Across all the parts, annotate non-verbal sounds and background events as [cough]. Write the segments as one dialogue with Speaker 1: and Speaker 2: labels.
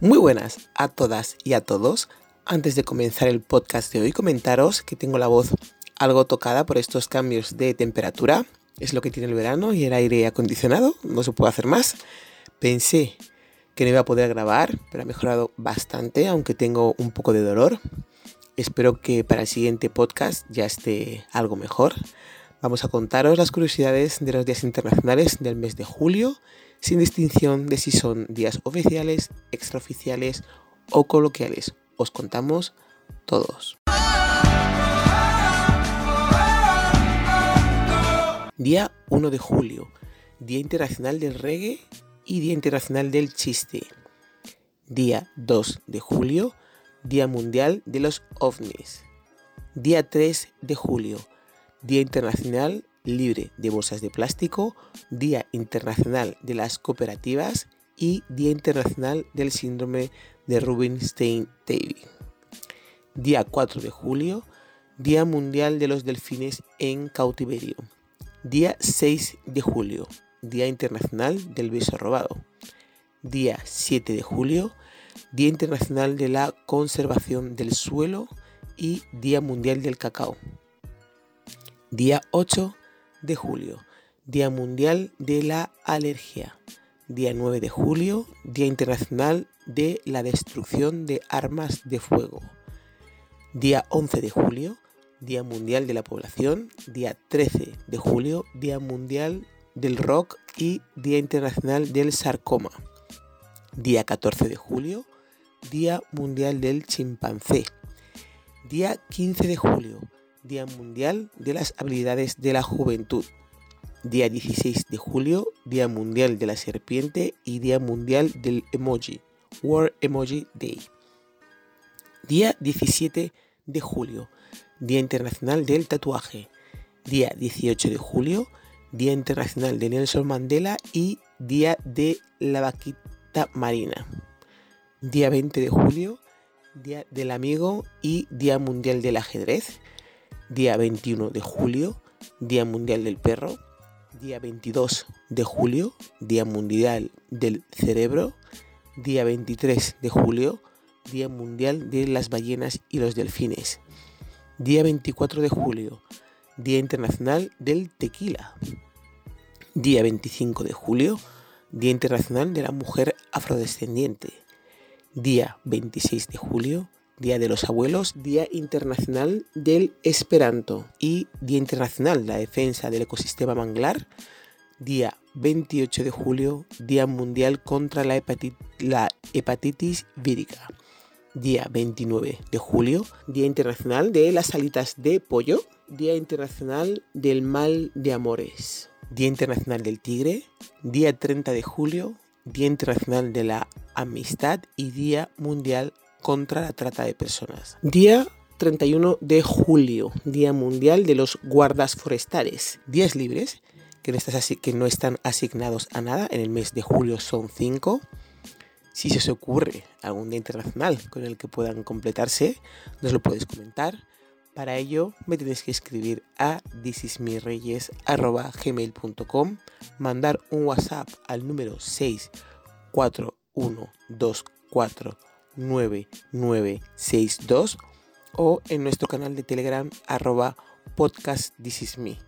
Speaker 1: Muy buenas a todas y a todos. Antes de comenzar el podcast de hoy, comentaros que tengo la voz algo tocada por estos cambios de temperatura. Es lo que tiene el verano y el aire acondicionado, no se puede hacer más. Pensé que no iba a poder grabar, pero ha mejorado bastante, aunque tengo un poco de dolor. Espero que para el siguiente podcast ya esté algo mejor. Vamos a contaros las curiosidades de los días internacionales del mes de julio sin distinción de si son días oficiales, extraoficiales o coloquiales. Os contamos todos. Día 1 de julio, Día Internacional del Reggae y Día Internacional del Chiste. Día 2 de julio, Día Mundial de los OVNIs. Día 3 de julio, Día Internacional libre de bolsas de plástico, Día Internacional de las Cooperativas y Día Internacional del Síndrome de Rubinstein-Davy. Día 4 de julio, Día Mundial de los Delfines en Cautiverio. Día 6 de julio, Día Internacional del Beso Robado. Día 7 de julio, Día Internacional de la Conservación del Suelo y Día Mundial del Cacao. Día 8 de julio, Día Mundial de la Alergia. Día 9 de julio, Día Internacional de la Destrucción de Armas de Fuego. Día 11 de julio, Día Mundial de la Población. Día 13 de julio, Día Mundial del Rock y Día Internacional del Sarcoma. Día 14 de julio, Día Mundial del Chimpancé. Día 15 de julio, Día Mundial de las Habilidades de la Juventud. Día 16 de julio, Día Mundial de la Serpiente y Día Mundial del Emoji, World Emoji Day. Día 17 de julio, Día Internacional del Tatuaje. Día 18 de julio, Día Internacional de Nelson Mandela y Día de la Vaquita Marina. Día 20 de julio, Día del Amigo y Día Mundial del Ajedrez día 21 de julio, Día Mundial del Perro, día 22 de julio, Día Mundial del Cerebro, día 23 de julio, Día Mundial de las Ballenas y los Delfines, día 24 de julio, Día Internacional del Tequila, día 25 de julio, Día Internacional de la Mujer Afrodescendiente, día 26 de julio, Día de los Abuelos, Día Internacional del Esperanto y Día Internacional de la Defensa del Ecosistema Manglar, día 28 de julio, Día Mundial contra la, hepatitis vírica. Día 29 de julio, Día Internacional de las alitas de pollo, Día Internacional del mal de amores, Día Internacional del tigre, Día 30 de julio, Día Internacional de la Amistad y Día Mundial contra la trata de personas. Día 31 de julio, Día Mundial de los Guardas Forestales. Días libres que no, están asignados a nada. En el mes de julio son 5. Si se os ocurre algún día internacional con el que puedan completarse, nos lo podéis comentar. Para ello me tenéis que escribir a thisismireyes.gmail.com mandar un WhatsApp al número 64124 9962 o en nuestro canal de Telegram arroba podcast This is me.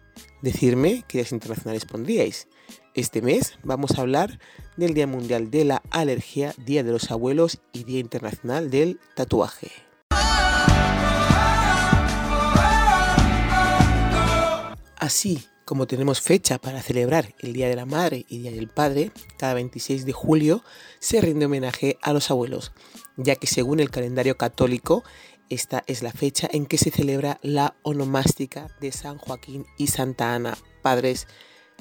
Speaker 1: Decirme qué días internacionales pondríais. Este mes vamos a hablar del Día Mundial de la Alergia, Día de los Abuelos y Día Internacional del Tatuaje. Así como tenemos fecha para celebrar el Día de la Madre y Día del Padre, cada 26 de julio se rinde homenaje a los abuelos, ya que según el calendario católico, esta es la fecha en que se celebra la onomástica de San Joaquín y Santa Ana, padres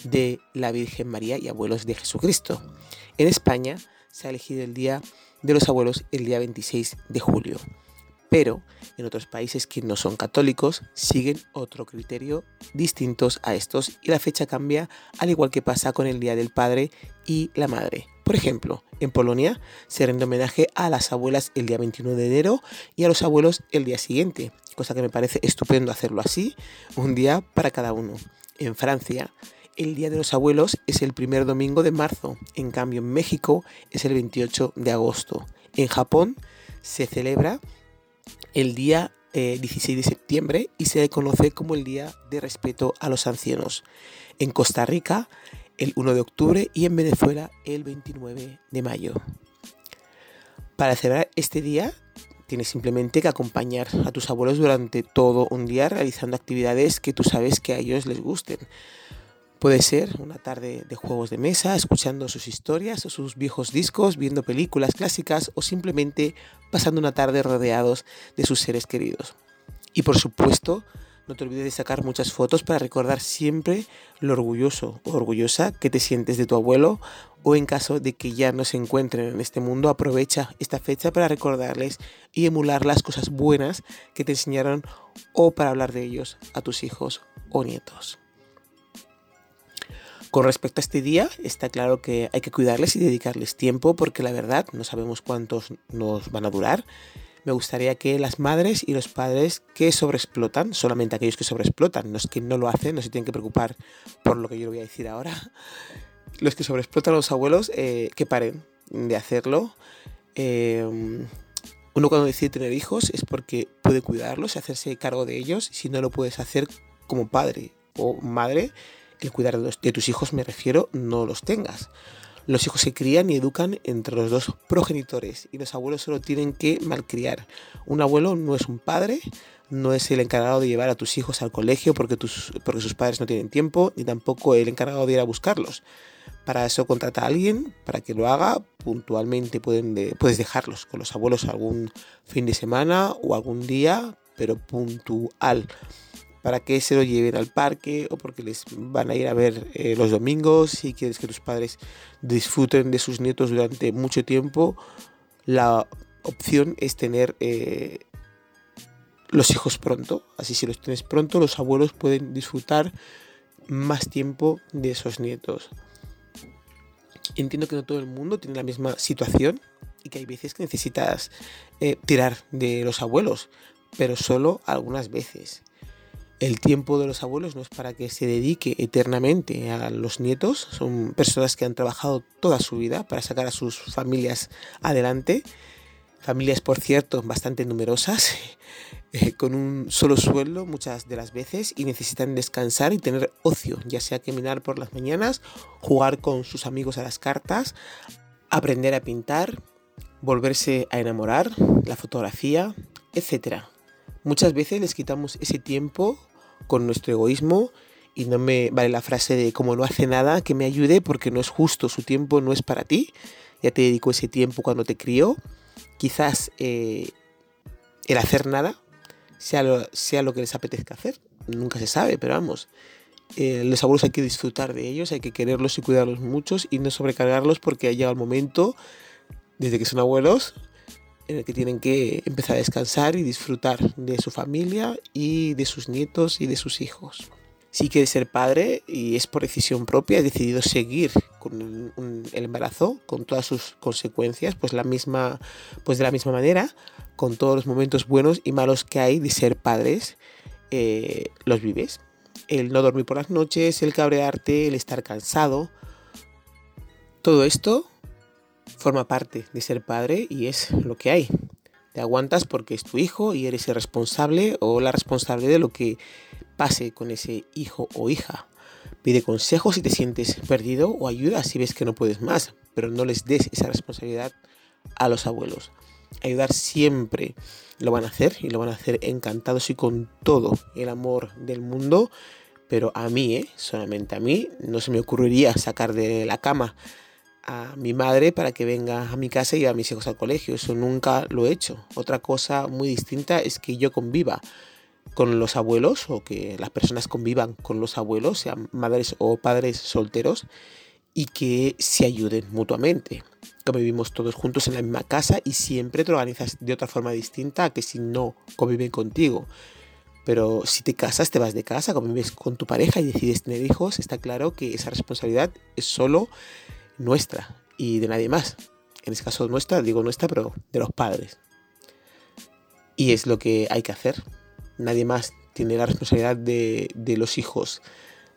Speaker 1: de la Virgen María y abuelos de Jesucristo. En España se ha elegido el Día de los Abuelos el día 26 de julio pero en otros países que no son católicos siguen otro criterio distintos a estos y la fecha cambia al igual que pasa con el Día del Padre y la Madre. Por ejemplo, en Polonia se rinde homenaje a las abuelas el día 21 de enero y a los abuelos el día siguiente, cosa que me parece estupendo hacerlo así, un día para cada uno. En Francia, el Día de los Abuelos es el primer domingo de marzo, en cambio en México es el 28 de agosto. En Japón se celebra el día 16 eh, de septiembre y se conoce como el Día de Respeto a los Ancianos. En Costa Rica el 1 de octubre y en Venezuela el 29 de mayo. Para celebrar este día tienes simplemente que acompañar a tus abuelos durante todo un día realizando actividades que tú sabes que a ellos les gusten. Puede ser una tarde de juegos de mesa, escuchando sus historias o sus viejos discos, viendo películas clásicas o simplemente pasando una tarde rodeados de sus seres queridos. Y por supuesto, no te olvides de sacar muchas fotos para recordar siempre lo orgulloso o orgullosa que te sientes de tu abuelo o en caso de que ya no se encuentren en este mundo, aprovecha esta fecha para recordarles y emular las cosas buenas que te enseñaron o para hablar de ellos a tus hijos o nietos. Con respecto a este día, está claro que hay que cuidarles y dedicarles tiempo porque la verdad no sabemos cuántos nos van a durar. Me gustaría que las madres y los padres que sobreexplotan, solamente aquellos que sobreexplotan, los que no lo hacen, no se tienen que preocupar por lo que yo le voy a decir ahora, los que sobreexplotan a los abuelos, eh, que paren de hacerlo. Eh, uno cuando decide tener hijos es porque puede cuidarlos y hacerse cargo de ellos. Si no lo puedes hacer como padre o madre, el cuidar de, tus hijos me refiero, no los tengas. Los hijos se crían y educan entre los dos progenitores y los abuelos solo tienen que malcriar. Un abuelo no es un padre, no es el encargado de llevar a tus hijos al colegio porque, tus, porque sus padres no tienen tiempo, ni tampoco el encargado de ir a buscarlos. Para eso contrata a alguien para que lo haga. Puntualmente pueden puedes dejarlos con los abuelos algún fin de semana o algún día, pero puntual para que se lo lleven al parque o porque les van a ir a ver eh, los domingos, si quieres que tus padres disfruten de sus nietos durante mucho tiempo, la opción es tener eh, los hijos pronto. Así si los tienes pronto, los abuelos pueden disfrutar más tiempo de esos nietos. Entiendo que no todo el mundo tiene la misma situación y que hay veces que necesitas eh, tirar de los abuelos, pero solo algunas veces. El tiempo de los abuelos no es para que se dedique eternamente a los nietos, son personas que han trabajado toda su vida para sacar a sus familias adelante, familias por cierto bastante numerosas, [laughs] eh, con un solo sueldo muchas de las veces y necesitan descansar y tener ocio, ya sea caminar por las mañanas, jugar con sus amigos a las cartas, aprender a pintar, volverse a enamorar, la fotografía, etc. Muchas veces les quitamos ese tiempo con nuestro egoísmo y no me vale la frase de como no hace nada que me ayude porque no es justo, su tiempo no es para ti, ya te dedico ese tiempo cuando te crió, quizás eh, el hacer nada sea lo, sea lo que les apetezca hacer, nunca se sabe, pero vamos, eh, los abuelos hay que disfrutar de ellos, hay que quererlos y cuidarlos muchos y no sobrecargarlos porque ha llegado el momento, desde que son abuelos, en el que tienen que empezar a descansar y disfrutar de su familia y de sus nietos y de sus hijos. Si quieres ser padre y es por decisión propia, has decidido seguir con el embarazo, con todas sus consecuencias, pues, la misma, pues de la misma manera, con todos los momentos buenos y malos que hay de ser padres, eh, los vives. El no dormir por las noches, el cabrearte, el estar cansado, todo esto forma parte de ser padre y es lo que hay. Te aguantas porque es tu hijo y eres el responsable o la responsable de lo que pase con ese hijo o hija. Pide consejos si te sientes perdido o ayuda si ves que no puedes más, pero no les des esa responsabilidad a los abuelos. Ayudar siempre lo van a hacer y lo van a hacer encantados y con todo el amor del mundo, pero a mí, ¿eh? solamente a mí, no se me ocurriría sacar de la cama a mi madre para que venga a mi casa y a mis hijos al colegio. Eso nunca lo he hecho. Otra cosa muy distinta es que yo conviva con los abuelos o que las personas convivan con los abuelos, sean madres o padres solteros, y que se ayuden mutuamente. Convivimos todos juntos en la misma casa y siempre te organizas de otra forma distinta a que si no conviven contigo. Pero si te casas, te vas de casa, convives con tu pareja y decides tener hijos, está claro que esa responsabilidad es solo nuestra y de nadie más. En este caso nuestra, digo nuestra, pero de los padres. Y es lo que hay que hacer. Nadie más tiene la responsabilidad de, de los hijos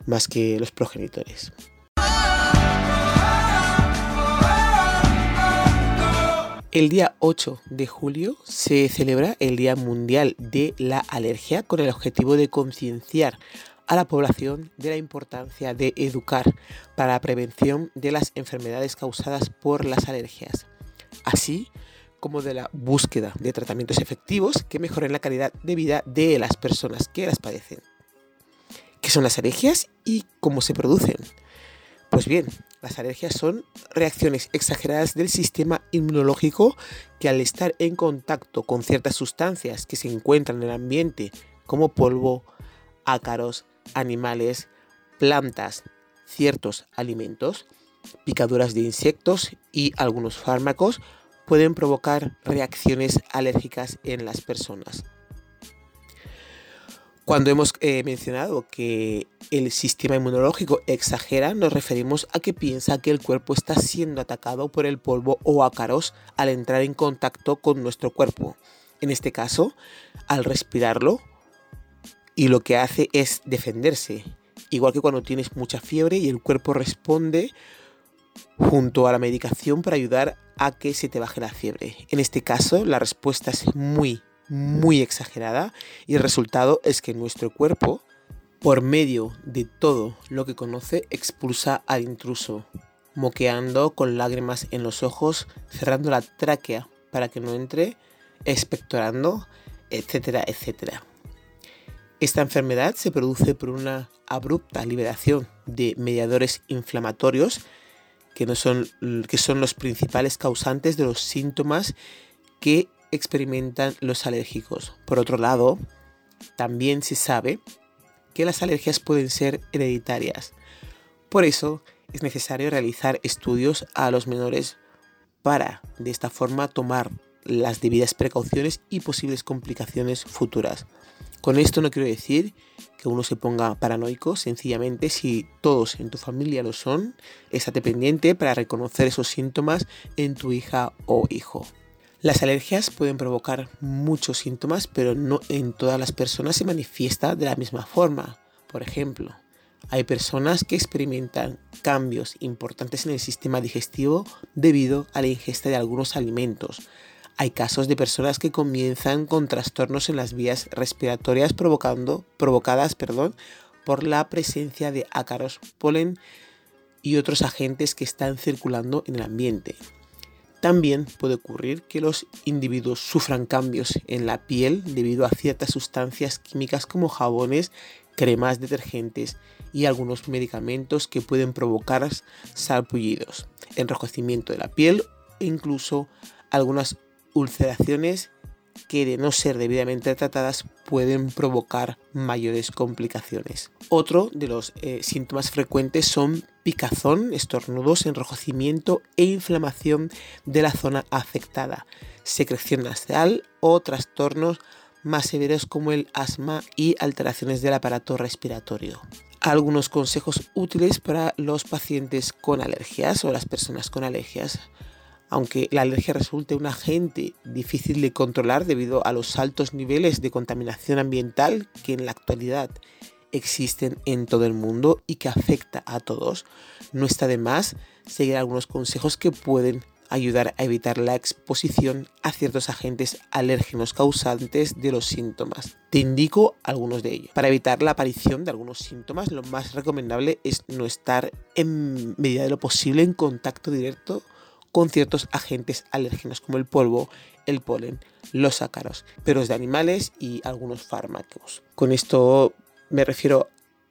Speaker 1: más que los progenitores. El día 8 de julio se celebra el Día Mundial de la Alergia con el objetivo de concienciar a la población de la importancia de educar para la prevención de las enfermedades causadas por las alergias, así como de la búsqueda de tratamientos efectivos que mejoren la calidad de vida de las personas que las padecen. ¿Qué son las alergias y cómo se producen? Pues bien, las alergias son reacciones exageradas del sistema inmunológico que al estar en contacto con ciertas sustancias que se encuentran en el ambiente, como polvo, ácaros, animales, plantas, ciertos alimentos, picaduras de insectos y algunos fármacos, pueden provocar reacciones alérgicas en las personas. Cuando hemos eh, mencionado que el sistema inmunológico exagera, nos referimos a que piensa que el cuerpo está siendo atacado por el polvo o ácaros al entrar en contacto con nuestro cuerpo. En este caso, al respirarlo, y lo que hace es defenderse. Igual que cuando tienes mucha fiebre y el cuerpo responde junto a la medicación para ayudar a que se te baje la fiebre. En este caso, la respuesta es muy, muy exagerada y el resultado es que nuestro cuerpo, por medio de todo lo que conoce, expulsa al intruso, moqueando con lágrimas en los ojos, cerrando la tráquea para que no entre, expectorando, etcétera, etcétera. Esta enfermedad se produce por una abrupta liberación de mediadores inflamatorios que, no son, que son los principales causantes de los síntomas que experimentan los alérgicos. Por otro lado, también se sabe que las alergias pueden ser hereditarias. Por eso es necesario realizar estudios a los menores para de esta forma tomar las debidas precauciones y posibles complicaciones futuras. Con esto no quiero decir que uno se ponga paranoico, sencillamente si todos en tu familia lo son, estate pendiente para reconocer esos síntomas en tu hija o hijo. Las alergias pueden provocar muchos síntomas, pero no en todas las personas se manifiesta de la misma forma. Por ejemplo, hay personas que experimentan cambios importantes en el sistema digestivo debido a la ingesta de algunos alimentos. Hay casos de personas que comienzan con trastornos en las vías respiratorias provocando, provocadas perdón, por la presencia de ácaros, polen y otros agentes que están circulando en el ambiente. También puede ocurrir que los individuos sufran cambios en la piel debido a ciertas sustancias químicas como jabones, cremas, detergentes y algunos medicamentos que pueden provocar salpullidos, enrojecimiento de la piel e incluso algunas ulceraciones que de no ser debidamente tratadas pueden provocar mayores complicaciones. Otro de los eh, síntomas frecuentes son picazón, estornudos, enrojecimiento e inflamación de la zona afectada, secreción nasal o trastornos más severos como el asma y alteraciones del aparato respiratorio. Algunos consejos útiles para los pacientes con alergias o las personas con alergias aunque la alergia resulte un agente difícil de controlar debido a los altos niveles de contaminación ambiental que en la actualidad existen en todo el mundo y que afecta a todos, no está de más seguir algunos consejos que pueden ayudar a evitar la exposición a ciertos agentes alérgenos causantes de los síntomas. Te indico algunos de ellos. Para evitar la aparición de algunos síntomas, lo más recomendable es no estar en medida de lo posible en contacto directo con ciertos agentes alérgenos como el polvo, el polen, los ácaros, peros de animales y algunos fármacos. Con esto me refiero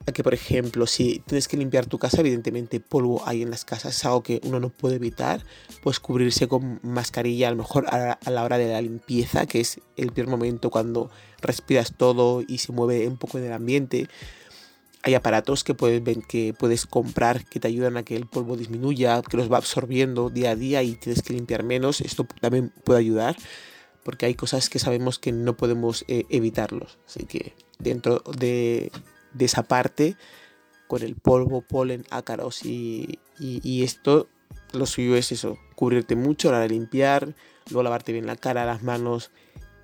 Speaker 1: a que, por ejemplo, si tienes que limpiar tu casa, evidentemente polvo hay en las casas, es algo que uno no puede evitar, pues cubrirse con mascarilla a lo mejor a la hora de la limpieza, que es el primer momento cuando respiras todo y se mueve un poco en el ambiente, hay aparatos que puedes, que puedes comprar que te ayudan a que el polvo disminuya, que los va absorbiendo día a día y tienes que limpiar menos. Esto también puede ayudar porque hay cosas que sabemos que no podemos eh, evitarlos. Así que dentro de, esa parte, con el polvo, polen, ácaros y, y, esto, lo suyo es eso, cubrirte mucho la de limpiar, luego lavarte bien la cara, las manos.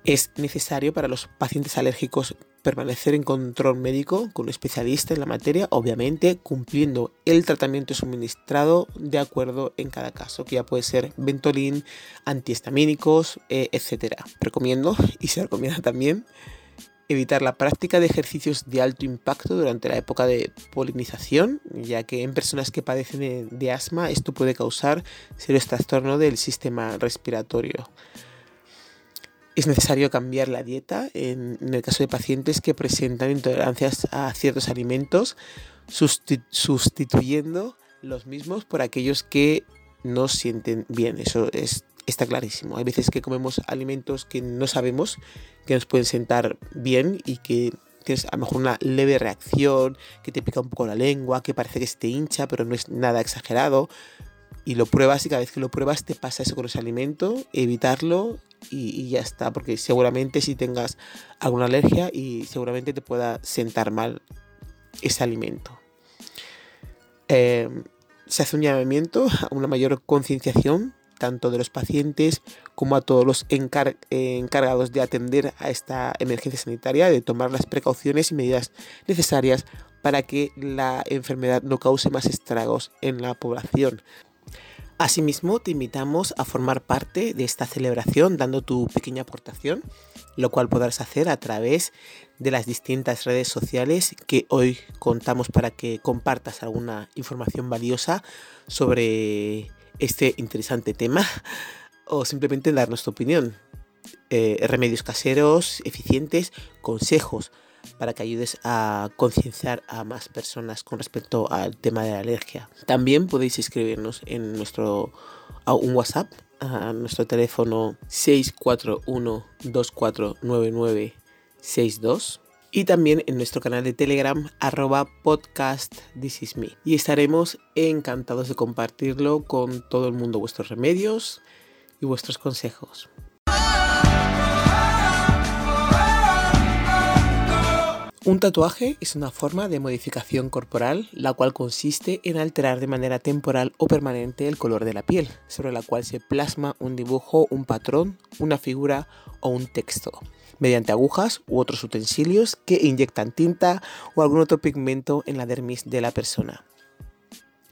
Speaker 1: Es necesario para los pacientes alérgicos permanecer en control médico con un especialista en la materia, obviamente cumpliendo el tratamiento suministrado de acuerdo en cada caso, que ya puede ser Ventolin, antihistamínicos, eh, etc. Recomiendo y se recomienda también evitar la práctica de ejercicios de alto impacto durante la época de polinización, ya que en personas que padecen de asma esto puede causar serios trastornos del sistema respiratorio. Es necesario cambiar la dieta en, el caso de pacientes que presentan intolerancias a ciertos alimentos, sustituyendo los mismos por aquellos que no sienten bien. Eso es está clarísimo. Hay veces que comemos alimentos que no sabemos que nos pueden sentar bien y que tienes a lo mejor una leve reacción, que te pica un poco la lengua, que parece que se te hincha, pero no es nada exagerado. Y lo pruebas y cada vez que lo pruebas te pasa eso con ese alimento, evitarlo y, ya está, porque seguramente si tengas alguna alergia y seguramente te pueda sentar mal ese alimento. Eh, se hace un llamamiento a una mayor concienciación tanto de los pacientes como a todos los encargados de atender a esta emergencia sanitaria, de tomar las precauciones y medidas necesarias para que la enfermedad no cause más estragos en la población. Asimismo, te invitamos a formar parte de esta celebración dando tu pequeña aportación, lo cual podrás hacer a través de las distintas redes sociales que hoy contamos para que compartas alguna información valiosa sobre este interesante tema [laughs] o simplemente darnos tu opinión. Eh, remedios caseros, eficientes, consejos para que ayudes a concienciar a más personas con respecto al tema de la alergia. También podéis escribirnos en nuestro a un WhatsApp a nuestro teléfono 641 249962 y también en nuestro canal de Telegram arroba podcast This Is Me. Y estaremos encantados de compartirlo con todo el mundo, vuestros remedios y vuestros consejos. Un tatuaje es una forma de modificación corporal la cual consiste en alterar de manera temporal o permanente el color de la piel, sobre la cual se plasma un dibujo, un patrón, una figura o un texto mediante agujas u otros utensilios que inyectan tinta o algún otro pigmento en la dermis de la persona.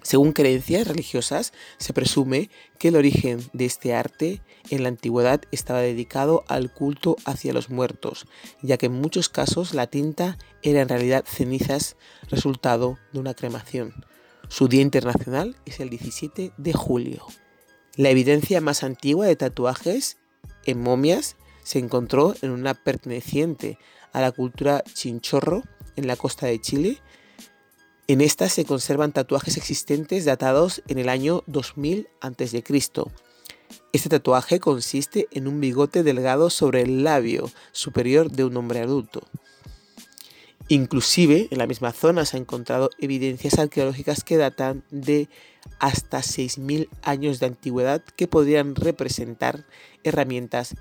Speaker 1: Según creencias religiosas, se presume que el origen de este arte en la antigüedad estaba dedicado al culto hacia los muertos, ya que en muchos casos la tinta era en realidad cenizas resultado de una cremación. Su día internacional es el 17 de julio. La evidencia más antigua de tatuajes en momias se encontró en una perteneciente a la cultura chinchorro en la costa de Chile. En esta se conservan tatuajes existentes datados en el año 2000 a.C. Este tatuaje consiste en un bigote delgado sobre el labio superior de un hombre adulto. Inclusive en la misma zona se han encontrado evidencias arqueológicas que datan de hasta 6.000 años de antigüedad que podrían representar herramientas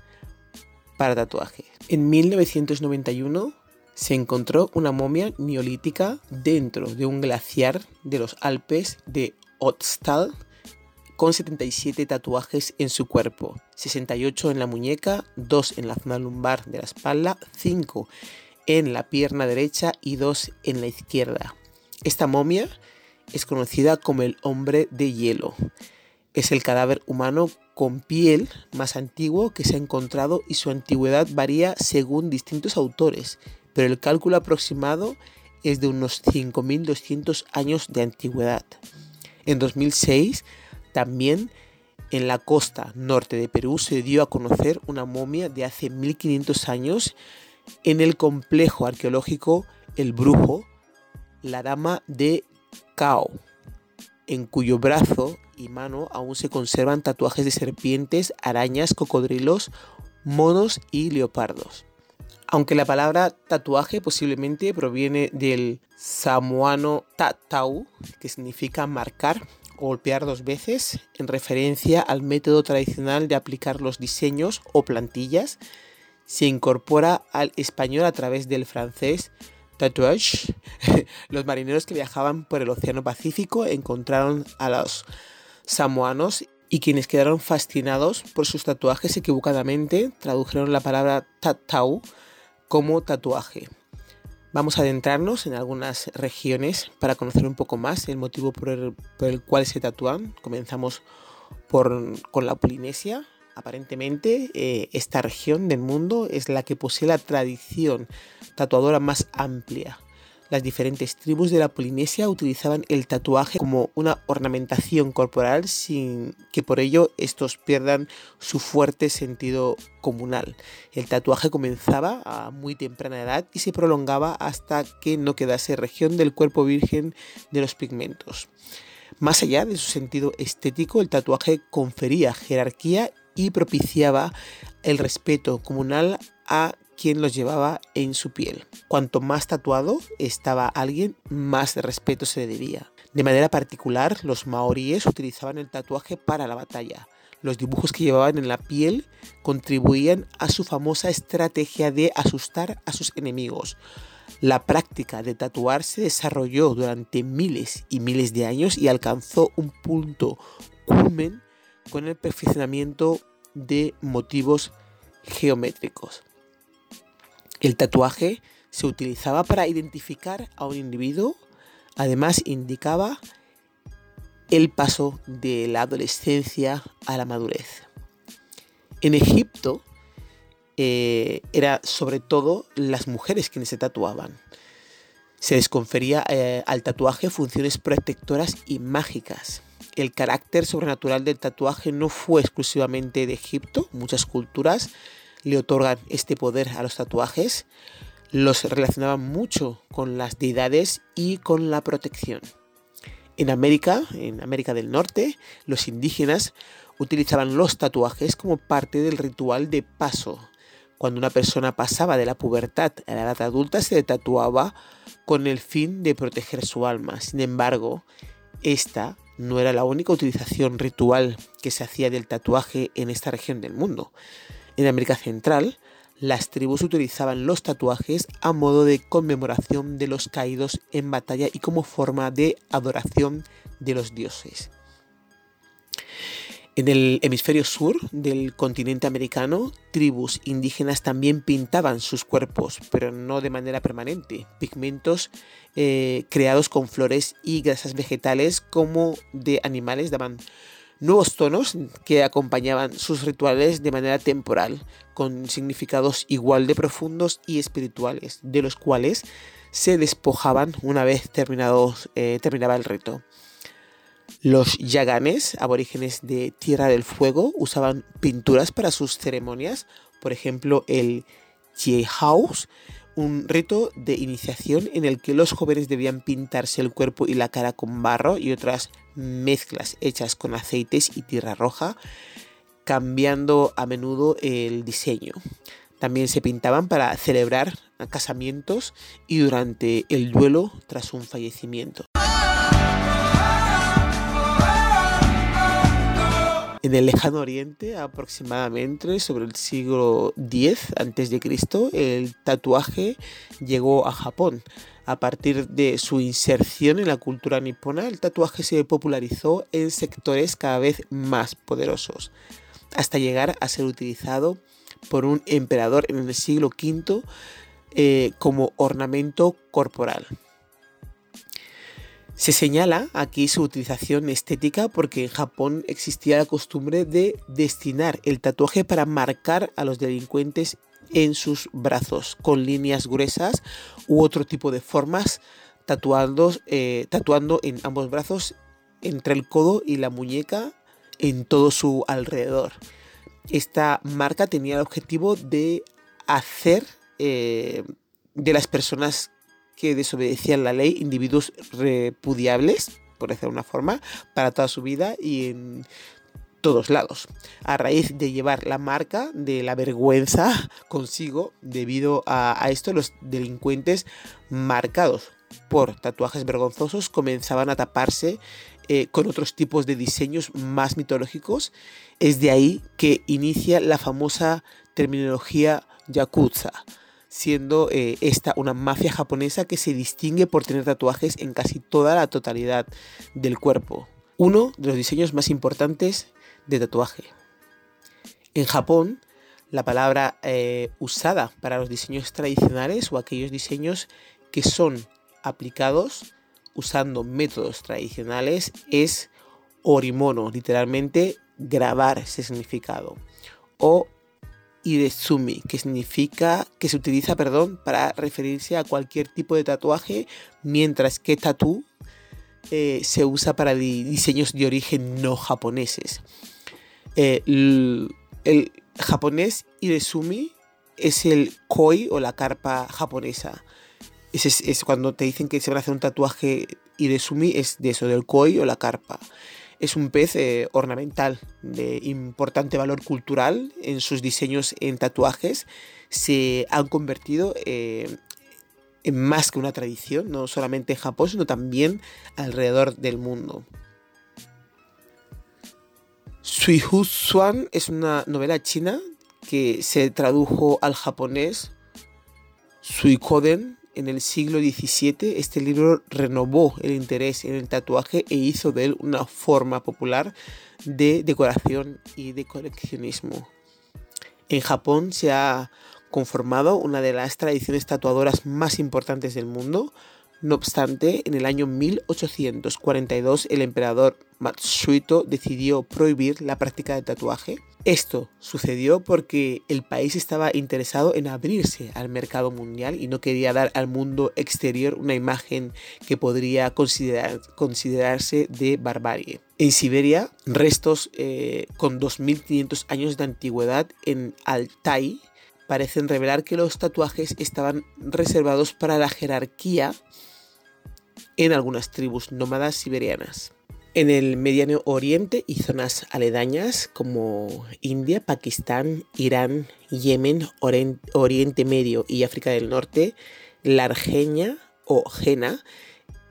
Speaker 1: para tatuaje. En 1991 se encontró una momia neolítica dentro de un glaciar de los Alpes de Otstal con 77 tatuajes en su cuerpo, 68 en la muñeca, 2 en la zona lumbar de la espalda, 5 en la pierna derecha y 2 en la izquierda. Esta momia es conocida como el hombre de hielo. Es el cadáver humano con piel más antiguo que se ha encontrado y su antigüedad varía según distintos autores, pero el cálculo aproximado es de unos 5.200 años de antigüedad. En 2006, también en la costa norte de Perú se dio a conocer una momia de hace 1500 años en el complejo arqueológico El Brujo, la Dama de Cao, en cuyo brazo y mano aún se conservan tatuajes de serpientes, arañas, cocodrilos, monos y leopardos. Aunque la palabra tatuaje posiblemente proviene del samoano tatau, que significa marcar o golpear dos veces, en referencia al método tradicional de aplicar los diseños o plantillas, se incorpora al español a través del francés tatouage. [laughs] los marineros que viajaban por el Océano Pacífico encontraron a los samoanos y quienes quedaron fascinados por sus tatuajes equivocadamente tradujeron la palabra tatau como tatuaje. Vamos a adentrarnos en algunas regiones para conocer un poco más el motivo por el, cual se tatúan. Comenzamos por, con la Polinesia. Aparentemente, eh, esta región del mundo es la que posee la tradición tatuadora más amplia las diferentes tribus de la Polinesia utilizaban el tatuaje como una ornamentación corporal sin que por ello estos pierdan su fuerte sentido comunal. El tatuaje comenzaba a muy temprana edad y se prolongaba hasta que no quedase región del cuerpo virgen de los pigmentos. Más allá de su sentido estético, el tatuaje confería jerarquía y propiciaba el respeto comunal a quien los llevaba en su piel. Cuanto más tatuado estaba alguien, más respeto se le debía. De manera particular, los maoríes utilizaban el tatuaje para la batalla. Los dibujos que llevaban en la piel contribuían a su famosa estrategia de asustar a sus enemigos. La práctica de tatuar se desarrolló durante miles y miles de años y alcanzó un punto culmen con el perfeccionamiento de motivos geométricos. El tatuaje se utilizaba para identificar a un individuo, además indicaba el paso de la adolescencia a la madurez. En Egipto eh, era sobre todo las mujeres quienes se tatuaban. Se les confería eh, al tatuaje funciones protectoras y mágicas. El carácter sobrenatural del tatuaje no fue exclusivamente de Egipto, muchas culturas le otorgan este poder a los tatuajes, los relacionaban mucho con las deidades y con la protección. En América, en América del Norte, los indígenas utilizaban los tatuajes como parte del ritual de paso. Cuando una persona pasaba de la pubertad a la edad adulta se tatuaba con el fin de proteger su alma. Sin embargo, esta no era la única utilización ritual que se hacía del tatuaje en esta región del mundo. En América Central, las tribus utilizaban los tatuajes a modo de conmemoración de los caídos en batalla y como forma de adoración de los dioses. En el hemisferio sur del continente americano, tribus indígenas también pintaban sus cuerpos, pero no de manera permanente. Pigmentos eh, creados con flores y grasas vegetales como de animales daban nuevos tonos que acompañaban sus rituales de manera temporal, con significados igual de profundos y espirituales, de los cuales se despojaban una vez terminados, eh, terminaba el rito. Los yaganes, aborígenes de Tierra del Fuego, usaban pinturas para sus ceremonias, por ejemplo el House, un rito de iniciación en el que los jóvenes debían pintarse el cuerpo y la cara con barro y otras mezclas hechas con aceites y tierra roja, cambiando a menudo el diseño. También se pintaban para celebrar casamientos y durante el duelo tras un fallecimiento. En el lejano oriente, aproximadamente sobre el siglo X a.C., el tatuaje llegó a Japón. A partir de su inserción en la cultura nipona, el tatuaje se popularizó en sectores cada vez más poderosos, hasta llegar a ser utilizado por un emperador en el siglo V eh, como ornamento corporal. Se señala aquí su utilización estética porque en Japón existía la costumbre de destinar el tatuaje para marcar a los delincuentes en sus brazos con líneas gruesas u otro tipo de formas tatuando, eh, en ambos brazos entre el codo y la muñeca en todo su alrededor. Esta marca tenía el objetivo de hacer eh, de las personas que desobedecían la ley, individuos repudiables, por decirlo de una forma, para toda su vida y en todos lados. A raíz de llevar la marca de la vergüenza [laughs] consigo, debido a, esto, los delincuentes marcados por tatuajes vergonzosos comenzaban a taparse eh, con otros tipos de diseños más mitológicos. Es de ahí que inicia la famosa terminología yakuza siendo eh, esta una mafia japonesa que se distingue por tener tatuajes en casi toda la totalidad del cuerpo. Uno de los diseños más importantes de tatuaje. En Japón, la palabra eh, usada para los diseños tradicionales o aquellos diseños que son aplicados usando métodos tradicionales es orimono, literalmente grabar ese significado. O idesumi, que significa que se utiliza, perdón, para referirse a cualquier tipo de tatuaje, mientras que tatu eh, se usa para diseños de origen no japoneses. Eh, el, japonés idesumi es el koi o la carpa japonesa. Es, cuando te dicen que se van a hacer un tatuaje idesumi, es de eso, del koi o la carpa es un pez eh, ornamental de importante valor cultural en sus diseños en tatuajes. Se han convertido eh, en más que una tradición, no solamente en Japón, sino también alrededor del mundo. Suihu Swan es una novela china que se tradujo al japonés Suikoden en el siglo XVII este libro renovó el interés en el tatuaje e hizo de él una forma popular de decoración y de coleccionismo. En Japón se ha conformado una de las tradiciones tatuadoras más importantes del mundo, no obstante, en el año 1842 el emperador Matsuhito decidió prohibir la práctica del tatuaje. Esto sucedió porque el país estaba interesado en abrirse al mercado mundial y no quería dar al mundo exterior una imagen que podría considerarse de barbarie. En Siberia, restos eh, con 2.500 años de antigüedad en Altai parecen revelar que los tatuajes estaban reservados para la jerarquía en algunas tribus nómadas siberianas. En el Mediano Oriente y zonas aledañas como India, Pakistán, Irán, Yemen, Oriente Medio y África del Norte, la argeña o jena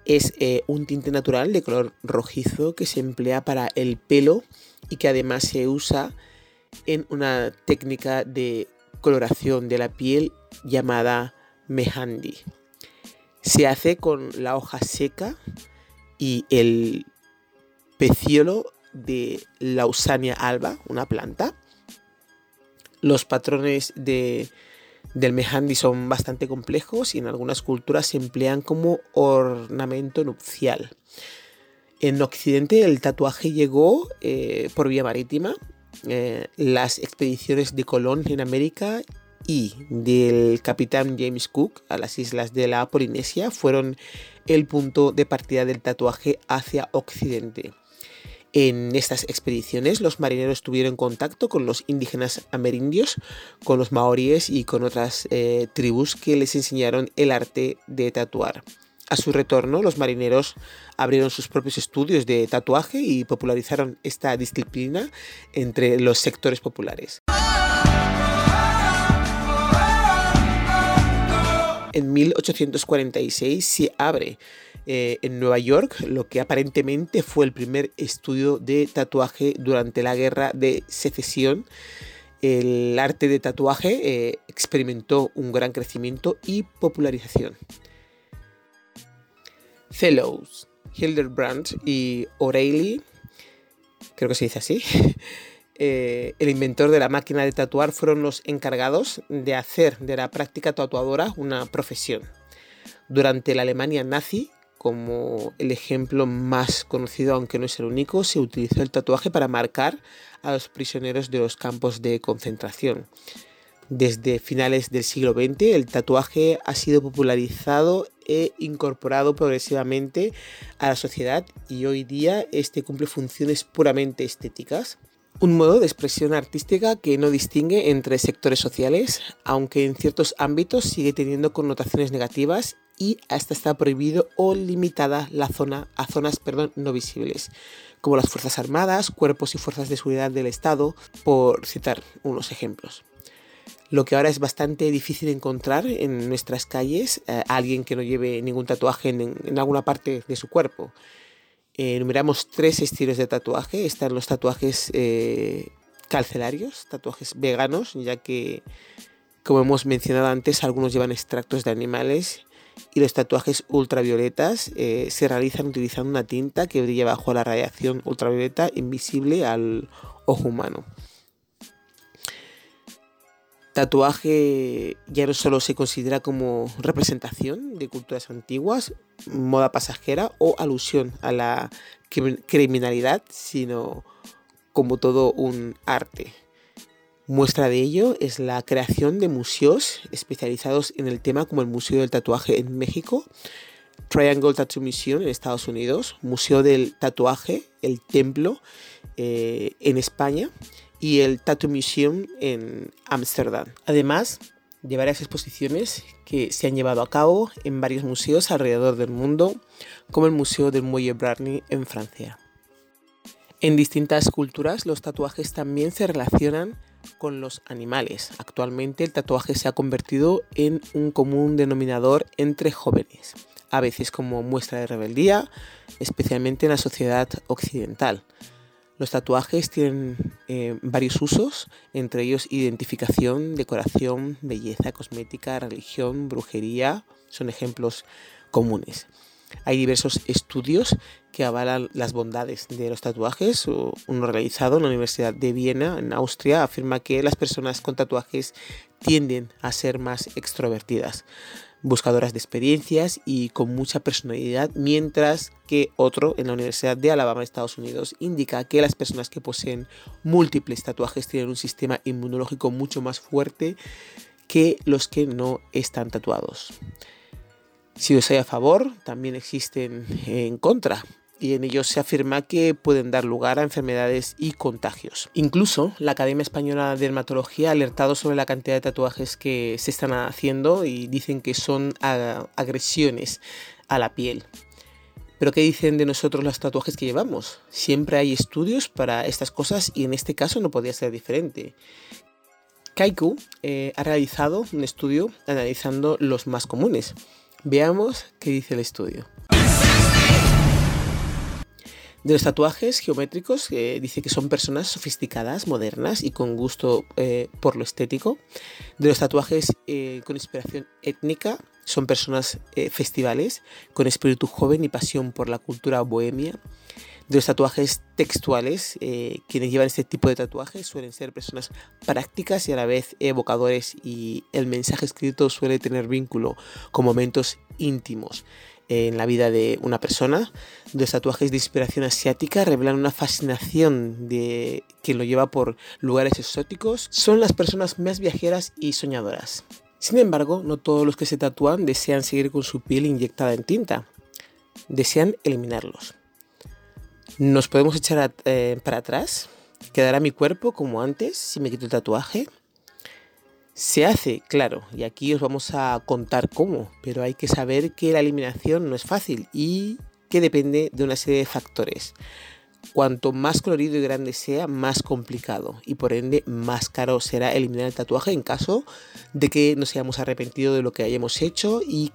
Speaker 1: es eh, un tinte natural de color rojizo que se emplea para el pelo y que además se usa en una técnica de coloración de la piel llamada mehandi. Se hace con la hoja seca y el peciolo de Lausania alba, una planta. Los patrones de, del mehandi son bastante complejos y en algunas culturas se emplean como ornamento nupcial. En Occidente el tatuaje llegó eh, por vía marítima. Eh, las expediciones de Colón en América y del capitán James Cook a las islas de la Polinesia fueron el punto de partida del tatuaje hacia Occidente. En estas expediciones los marineros tuvieron contacto con los indígenas amerindios, con los maoríes y con otras eh, tribus que les enseñaron el arte de tatuar. A su retorno, los marineros abrieron sus propios estudios de tatuaje y popularizaron esta disciplina entre los sectores populares. En 1846 se abre eh, en Nueva York lo que aparentemente fue el primer estudio de tatuaje durante la guerra de secesión. El arte de tatuaje eh, experimentó un gran crecimiento y popularización. Fellows, Hildebrand y O'Reilly, creo que se dice así, [laughs] Eh, el inventor de la máquina de tatuar fueron los encargados de hacer de la práctica tatuadora una profesión. Durante la Alemania nazi, como el ejemplo más conocido, aunque no es el único, se utilizó el tatuaje para marcar a los prisioneros de los campos de concentración. Desde finales del siglo XX, el tatuaje ha sido popularizado e incorporado progresivamente a la sociedad y hoy día este cumple funciones puramente estéticas. Un modo de expresión artística que no distingue entre sectores sociales, aunque en ciertos ámbitos sigue teniendo connotaciones negativas y hasta está prohibido o limitada la zona a zonas perdón, no visibles, como las Fuerzas Armadas, cuerpos y fuerzas de seguridad del Estado, por citar unos ejemplos. Lo que ahora es bastante difícil encontrar en nuestras calles, eh, alguien que no lleve ningún tatuaje en alguna parte de su cuerpo enumeramos tres estilos de tatuaje. Están los tatuajes eh, calcelarios, tatuajes veganos, ya que, como hemos mencionado antes, algunos llevan extractos de animales. Y los tatuajes ultravioletas eh, se realizan utilizando una tinta que brilla bajo la radiación ultravioleta invisible al ojo humano. Tatuaje ya no solo se considera como representación de culturas antiguas, moda pasajera o alusión a la criminalidad, sino como todo un arte. Muestra de ello es la creación de museos especializados en el tema como el Museo del Tatuaje en México, Triangle Tattoo Museum en Estados Unidos, Museo del Tatuaje, el Templo eh, en España y el Tattoo Museum en Ámsterdam. Además de varias exposiciones que se han llevado a cabo en varios museos alrededor del mundo, como el Museo del Muelle Bradley en Francia. En distintas culturas los tatuajes también se relacionan con los animales. Actualmente el tatuaje se ha convertido en un común denominador entre jóvenes, a veces como muestra de rebeldía, especialmente en la sociedad occidental. Los tatuajes tienen eh, varios usos, entre ellos identificación, decoración, belleza, cosmética, religión, brujería, son ejemplos comunes. Hay diversos estudios que avalan las bondades de los tatuajes. Uno realizado en la Universidad de Viena, en Austria, afirma que las personas con tatuajes tienden a ser más extrovertidas buscadoras de experiencias y con mucha personalidad, mientras que otro en la Universidad de Alabama, Estados Unidos, indica que las personas que poseen múltiples tatuajes tienen un sistema inmunológico mucho más fuerte que los que no están tatuados. Si os hay a favor, también existen en contra y en ellos se afirma que pueden dar lugar a enfermedades y contagios. Incluso la Academia Española de Dermatología ha alertado sobre la cantidad de tatuajes que se están haciendo y dicen que son agresiones a la piel. Pero ¿qué dicen de nosotros los tatuajes que llevamos? Siempre hay estudios para estas cosas y en este caso no podía ser diferente. Kaiku eh, ha realizado un estudio analizando los más comunes. Veamos qué dice el estudio. De los tatuajes geométricos, eh, dice que son personas sofisticadas, modernas y con gusto eh, por lo estético. De los tatuajes eh, con inspiración étnica, son personas festivales, con espíritu joven y pasión por la cultura bohemia. De los tatuajes textuales, quienes llevan este tipo de tatuajes suelen ser personas prácticas y a la vez evocadores y el mensaje escrito suele tener vínculo con momentos íntimos en la vida de una persona. Los tatuajes de inspiración asiática revelan una fascinación de quien lo lleva por lugares exóticos. Son las personas más viajeras y soñadoras. Sin embargo, no todos los que se tatúan desean seguir con su piel inyectada en tinta. Desean eliminarlos. Nos podemos echar eh, para atrás. ¿Quedará mi cuerpo como antes si me quito el tatuaje? Se hace, claro, y aquí os vamos a contar cómo, pero hay que saber que la eliminación no es fácil y que depende de una serie de factores. Cuanto más colorido y grande sea, más complicado y por ende más caro será eliminar el tatuaje en caso de que nos hayamos arrepentido de lo que hayamos hecho y,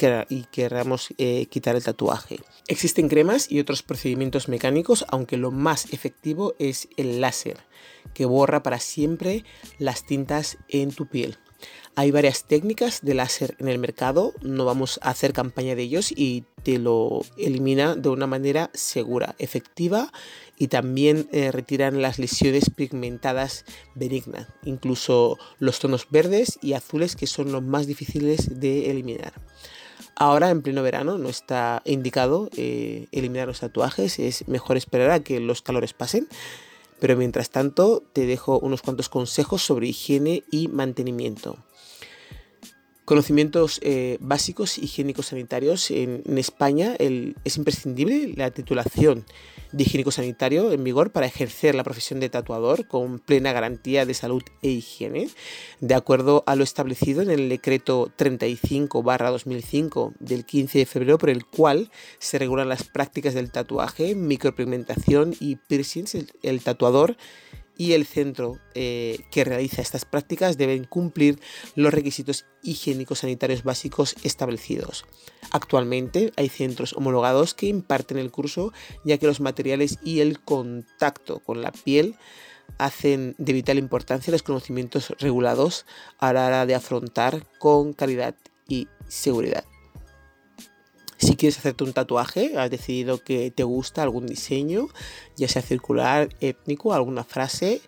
Speaker 1: queramos eh, quitar el tatuaje. Existen cremas y otros procedimientos mecánicos, aunque lo más efectivo es el láser, que borra para siempre las tintas en tu piel. Hay varias técnicas de láser en el mercado, no vamos a hacer campaña de ellos y te lo elimina de una manera segura, efectiva y también eh, retiran las lesiones pigmentadas benignas, incluso los tonos verdes y azules que son los más difíciles de eliminar. Ahora en pleno verano no está indicado eh, eliminar los tatuajes, es mejor esperar a que los calores pasen. Pero mientras tanto te dejo unos cuantos consejos sobre higiene y mantenimiento. Conocimientos eh, básicos higiénicos sanitarios. En, España es imprescindible la titulación de higiénico sanitario en vigor para ejercer la profesión de tatuador con plena garantía de salud e higiene, de acuerdo a lo establecido en el decreto 35-2005 del 15 de febrero por el cual se regulan las prácticas del tatuaje, micropigmentación y piercings. el tatuador y el centro eh, que realiza estas prácticas deben cumplir los requisitos higiénicos sanitarios básicos establecidos. Actualmente hay centros homologados que imparten el curso ya que los materiales y el contacto con la piel hacen de vital importancia los conocimientos regulados a la hora de afrontar con calidad y seguridad. Si quieres hacerte un tatuaje, has decidido que te gusta algún diseño, ya sea circular, étnico, alguna frase,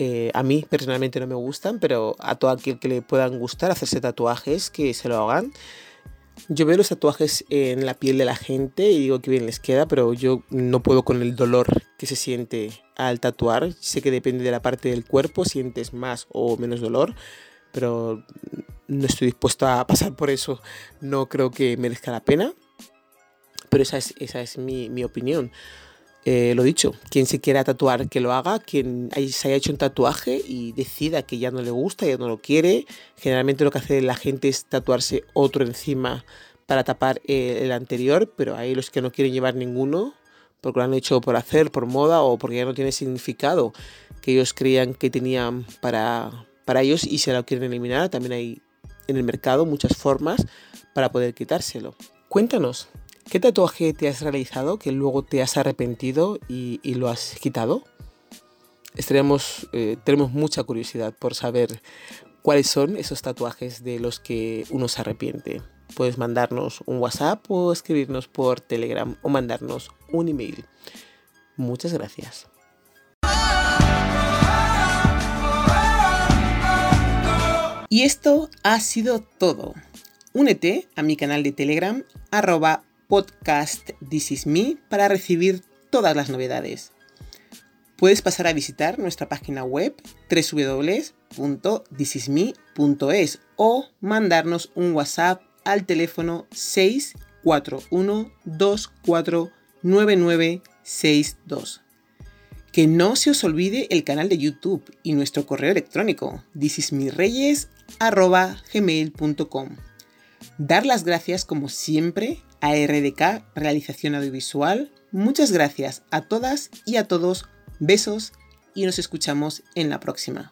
Speaker 1: Eh, a mí personalmente no me gustan, pero a todo aquel que le puedan gustar hacerse tatuajes, que se lo hagan. Yo veo los tatuajes en la piel de la gente y digo que bien les queda, pero yo no puedo con el dolor que se siente al tatuar. Sé que depende de la parte del cuerpo, sientes más o menos dolor, pero no estoy dispuesto a pasar por eso. No creo que merezca la pena. Pero esa es, esa es mi, mi opinión. Eh, lo dicho, quien se quiera tatuar que lo haga, quien se haya hecho un tatuaje y decida que ya no le gusta, ya no lo quiere. Generalmente lo que hace la gente es tatuarse otro encima para tapar el anterior, pero hay los que no quieren llevar ninguno porque lo han hecho por hacer, por moda o porque ya no tiene significado que ellos creían que tenían para, para ellos y se lo quieren eliminar. También hay en el mercado muchas formas para poder quitárselo. Cuéntanos, ¿Qué tatuaje te has realizado que luego te has arrepentido y, lo has quitado? Estaríamos, eh, tenemos mucha curiosidad por saber cuáles son esos tatuajes de los que uno se arrepiente. Puedes mandarnos un WhatsApp o escribirnos por Telegram o mandarnos un email. Muchas gracias. Y esto ha sido todo. Únete a mi canal de Telegram arroba podcast This Is Me para recibir todas las novedades. Puedes pasar a visitar nuestra página web www.thisisme.es o mandarnos un WhatsApp al teléfono 641249962. Que no se os olvide el canal de YouTube y nuestro correo electrónico thisismireyes.gmail.com Dar las gracias como siempre a RDK Realización Audiovisual. Muchas gracias a todas y a todos. Besos y nos escuchamos en la próxima.